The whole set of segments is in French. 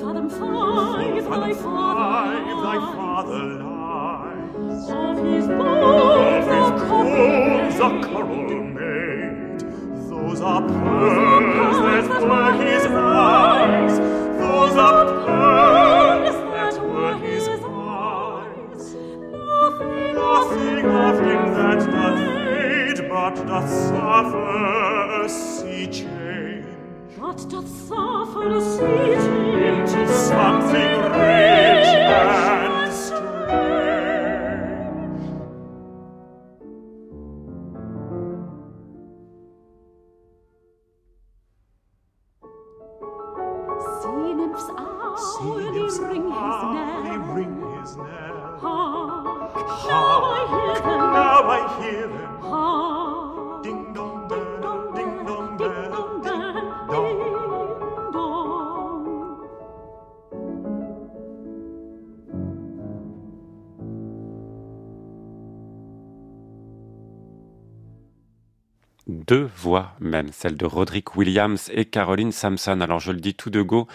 fathom five, thy father, thy father lies. Of his bones Of his bones a coral made. Those are pearls deux voix même, celle de Roderick Williams et Caroline Sampson. Alors je le dis tout de go,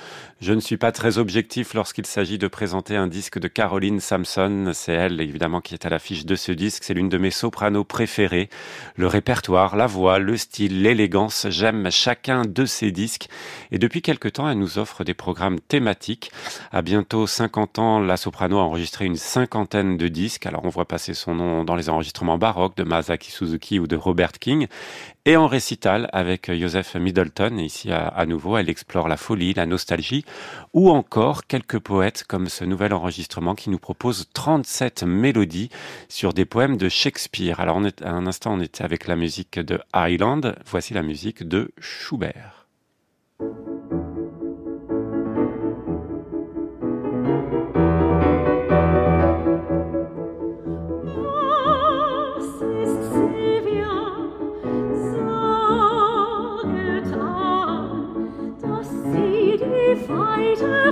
je ne suis pas très objectif lorsqu'il s'agit de présenter un disque de Caroline Sampson. C'est elle évidemment qui est à l'affiche de ce disque. C'est l'une de mes sopranos préférées. Le répertoire, la voix, le style, l'élégance, j'aime chacun de ces disques. Et depuis quelque temps, elle nous offre des programmes thématiques. À bientôt 50 ans, la soprano a enregistré une cinquantaine de disques. Alors on voit passer son nom dans les enregistrements baroques de Masaki Suzuki ou de Robert King. Et en récital avec Joseph Middleton, et ici à, nouveau, elle explore la folie, la nostalgie, ou encore quelques poètes comme ce nouvel enregistrement qui nous propose 37 mélodies sur des poèmes de Shakespeare. Alors à un instant, on était avec la musique de Highland, voici la musique de Schubert.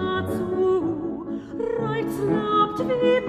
dazu, reiz labt wie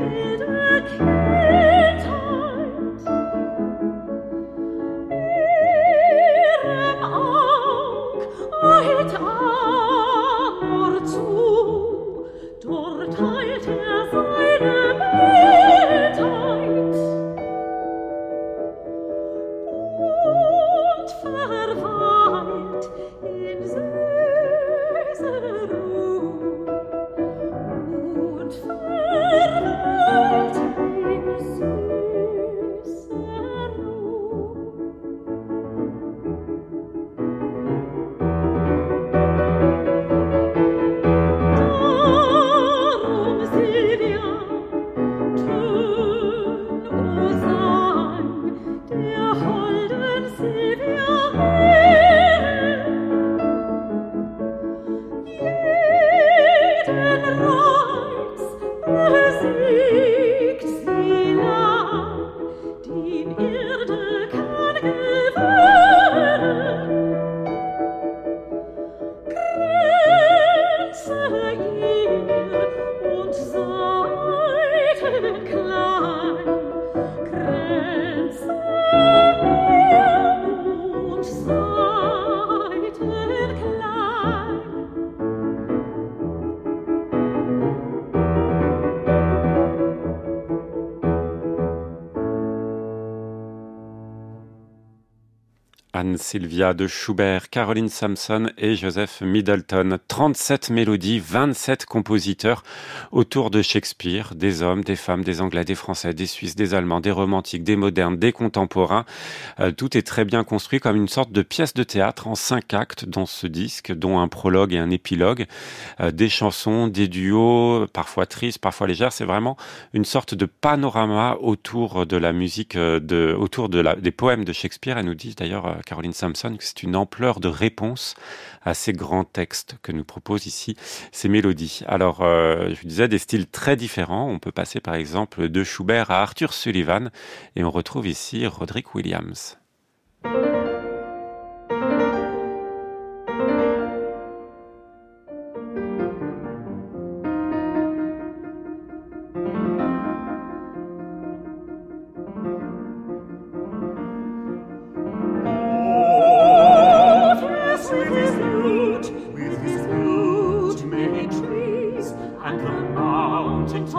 Sylvia de Schubert, Caroline Sampson et Joseph Middleton. 37 mélodies, 27 compositeurs autour de Shakespeare, des hommes, des femmes, des Anglais, des Français, des Suisses, des Allemands, des romantiques, des modernes, des contemporains. Euh, tout est très bien construit comme une sorte de pièce de théâtre en cinq actes dans ce disque, dont un prologue et un épilogue, euh, des chansons, des duos, parfois tristes, parfois légères. C'est vraiment une sorte de panorama autour de la musique, euh, autour des poèmes de Shakespeare. Elle nous dit d'ailleurs, Caroline Sampson, que c'est une ampleur de réponse à ces grands textes que nous proposent ici ces mélodies. Alors, je vous disais, des styles très différents. On peut passer par exemple de Schubert à Arthur Sullivan et on retrouve ici Roderick Williams.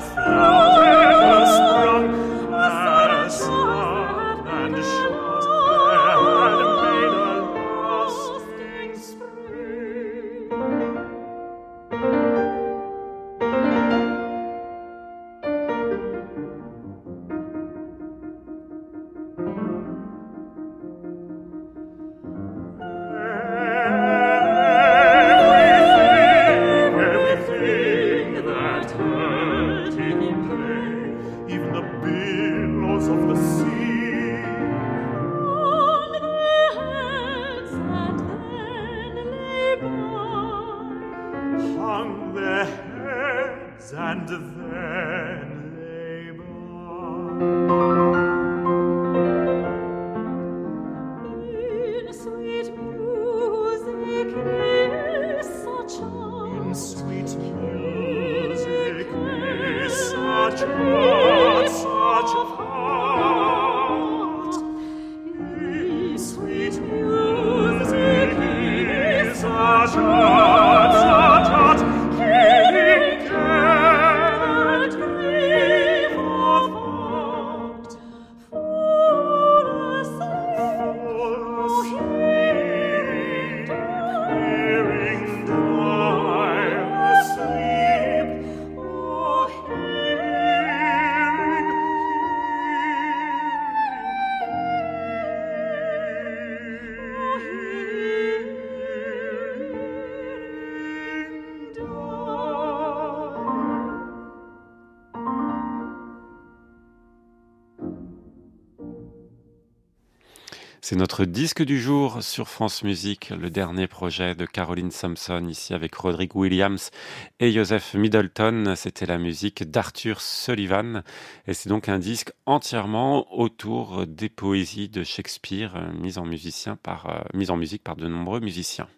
Christmas. the billows of the sea. On the then lay hung their heads and then lay by. C'est notre disque du jour sur France Musique, le dernier projet de Caroline Sampson, ici avec Roderick Williams et Joseph Middleton. C'était la musique d'Arthur Sullivan. Et c'est donc un disque entièrement autour des poésies de Shakespeare, euh, mises euh, mise en musique par de nombreux musiciens.